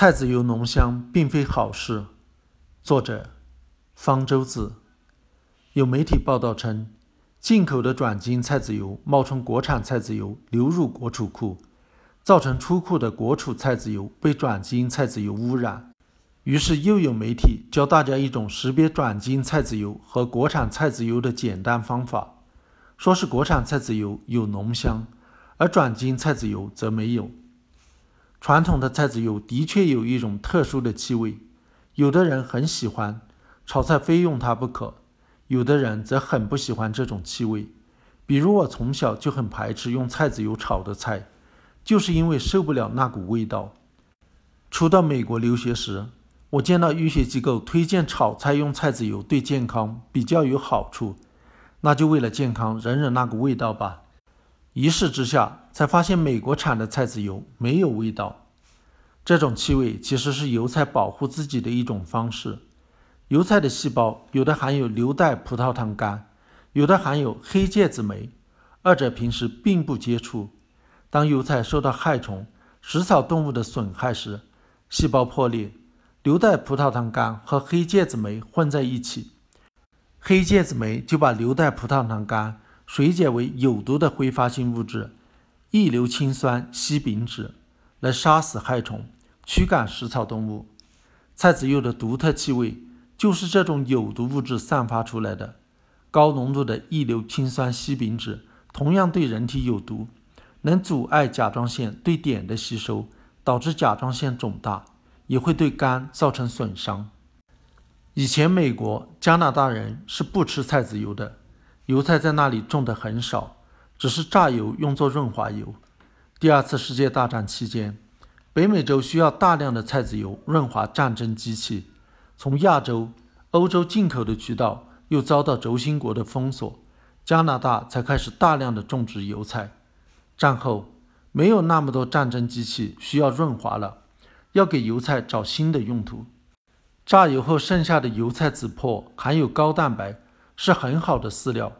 菜籽油浓香并非好事。作者：方舟子。有媒体报道称，进口的转基因菜籽油冒充国产菜籽油流入国储库，造成出库的国储菜籽油被转基因菜籽油污染。于是又有媒体教大家一种识别转基因菜籽油和国产菜籽油的简单方法，说是国产菜籽油有浓香，而转基因菜籽油则没有。传统的菜籽油的确有一种特殊的气味，有的人很喜欢，炒菜非用它不可；有的人则很不喜欢这种气味。比如我从小就很排斥用菜籽油炒的菜，就是因为受不了那股味道。初到美国留学时，我见到医学机构推荐炒菜用菜籽油对健康比较有好处，那就为了健康忍忍那股味道吧。一试之下，才发现美国产的菜籽油没有味道。这种气味其实是油菜保护自己的一种方式。油菜的细胞有的含有硫代葡萄糖苷，有的含有黑芥子酶，二者平时并不接触。当油菜受到害虫、食草动物的损害时，细胞破裂，硫代葡萄糖苷和黑芥子酶混在一起，黑芥子酶就把硫代葡萄糖苷。水解为有毒的挥发性物质异硫氰酸烯丙酯，来杀死害虫、驱赶食草动物。菜籽油的独特气味就是这种有毒物质散发出来的。高浓度的异硫氰酸烯丙酯同样对人体有毒，能阻碍甲状腺对碘的吸收，导致甲状腺肿大，也会对肝造成损伤。以前美国、加拿大人是不吃菜籽油的。油菜在那里种的很少，只是榨油用作润滑油。第二次世界大战期间，北美洲需要大量的菜籽油润滑战争机器，从亚洲、欧洲进口的渠道又遭到轴心国的封锁，加拿大才开始大量的种植油菜。战后没有那么多战争机器需要润滑了，要给油菜找新的用途。榨油后剩下的油菜籽粕含有高蛋白。是很好的饲料，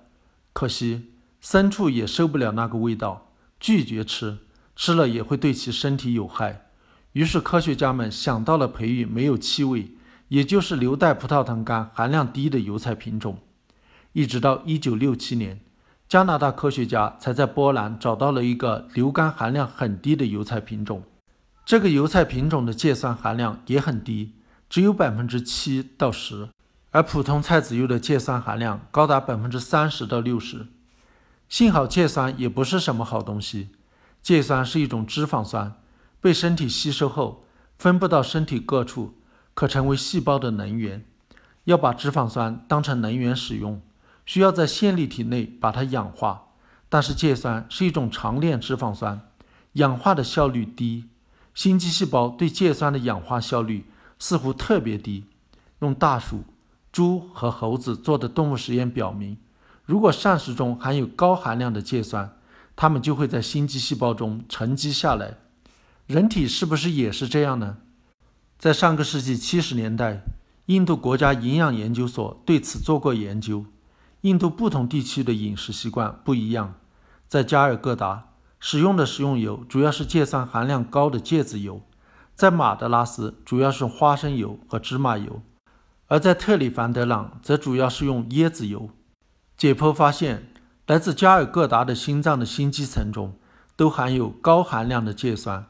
可惜牲畜也受不了那个味道，拒绝吃，吃了也会对其身体有害。于是科学家们想到了培育没有气味，也就是硫代葡萄糖苷含量低的油菜品种。一直到1967年，加拿大科学家才在波兰找到了一个硫苷含量很低的油菜品种。这个油菜品种的芥酸含量也很低，只有百分之七到十。而普通菜籽油的芥酸含量高达百分之三十到六十。幸好芥酸也不是什么好东西，芥酸是一种脂肪酸，被身体吸收后分布到身体各处，可成为细胞的能源。要把脂肪酸当成能源使用，需要在线粒体内把它氧化。但是芥酸是一种长链脂肪酸，氧化的效率低。心肌细胞对芥酸的氧化效率似乎特别低。用大鼠。猪和猴子做的动物实验表明，如果膳食中含有高含量的芥酸，它们就会在心肌细胞中沉积下来。人体是不是也是这样呢？在上个世纪七十年代，印度国家营养研究所对此做过研究。印度不同地区的饮食习惯不一样，在加尔各答使用的食用油主要是芥酸含量高的芥子油，在马德拉斯主要是花生油和芝麻油。而在特里凡德朗，则主要是用椰子油。解剖发现，来自加尔各答的心脏的心肌层中都含有高含量的芥酸，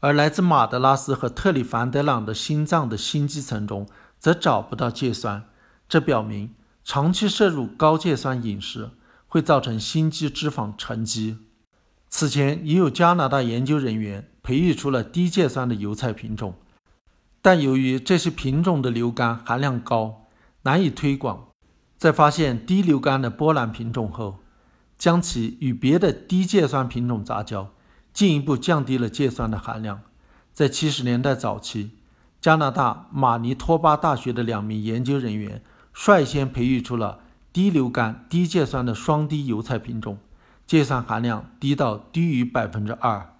而来自马德拉斯和特里凡德朗的心脏的心肌层中则找不到芥酸。这表明，长期摄入高芥酸饮食会造成心肌脂肪沉积。此前已有加拿大研究人员培育出了低芥酸的油菜品种。但由于这些品种的硫苷含量高，难以推广。在发现低硫苷的波兰品种后，将其与别的低芥酸品种杂交，进一步降低了芥酸的含量。在七十年代早期，加拿大马尼托巴大学的两名研究人员率先培育出了低硫苷低芥酸的双低油菜品种，芥酸含量低到低于百分之二。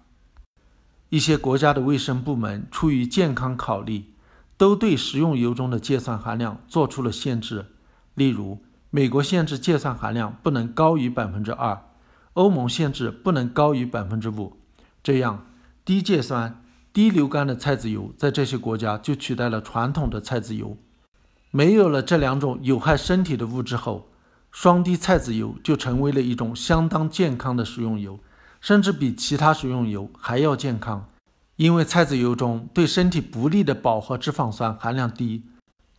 一些国家的卫生部门出于健康考虑，都对食用油中的芥酸含量做出了限制。例如，美国限制芥酸含量不能高于百分之二，欧盟限制不能高于百分之五。这样，低芥酸、低硫苷的菜籽油在这些国家就取代了传统的菜籽油。没有了这两种有害身体的物质后，双低菜籽油就成为了一种相当健康的食用油，甚至比其他食用油还要健康。因为菜籽油中对身体不利的饱和脂肪酸含量低，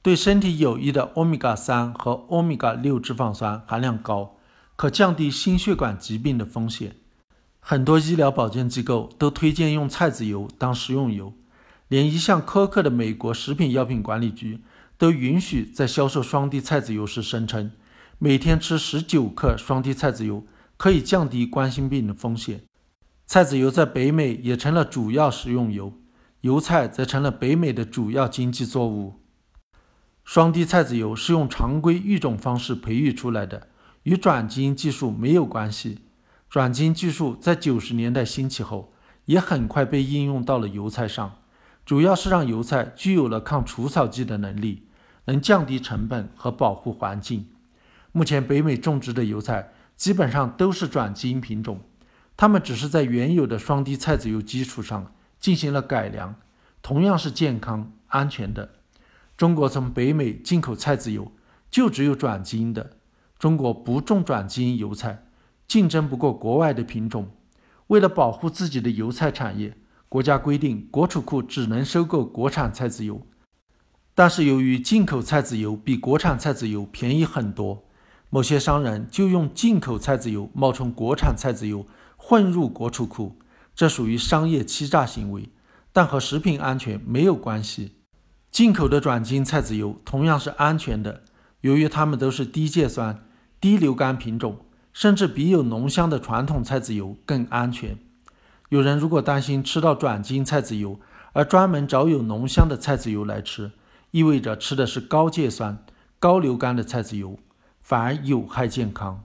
对身体有益的欧米伽三和欧米伽六脂肪酸含量高，可降低心血管疾病的风险。很多医疗保健机构都推荐用菜籽油当食用油，连一向苛刻的美国食品药品管理局。都允许在销售双低菜籽油时声称，每天吃十九克双低菜籽油可以降低冠心病的风险。菜籽油在北美也成了主要食用油，油菜则成了北美的主要经济作物。双低菜籽油是用常规育种方式培育出来的，与转基因技术没有关系。转基因技术在九十年代兴起后，也很快被应用到了油菜上，主要是让油菜具有了抗除草剂的能力。能降低成本和保护环境。目前北美种植的油菜基本上都是转基因品种，它们只是在原有的双低菜籽油基础上进行了改良，同样是健康安全的。中国从北美进口菜籽油就只有转基因的，中国不种转基因油菜，竞争不过国外的品种。为了保护自己的油菜产业，国家规定国储库只能收购国产菜籽油。但是由于进口菜籽油比国产菜籽油便宜很多，某些商人就用进口菜籽油冒充国产菜籽油混入国储库，这属于商业欺诈行为，但和食品安全没有关系。进口的转基因菜籽油同样是安全的，由于它们都是低芥酸、低硫苷品种，甚至比有浓香的传统菜籽油更安全。有人如果担心吃到转基因菜籽油，而专门找有浓香的菜籽油来吃，意味着吃的是高芥酸、高硫苷的菜籽油，反而有害健康。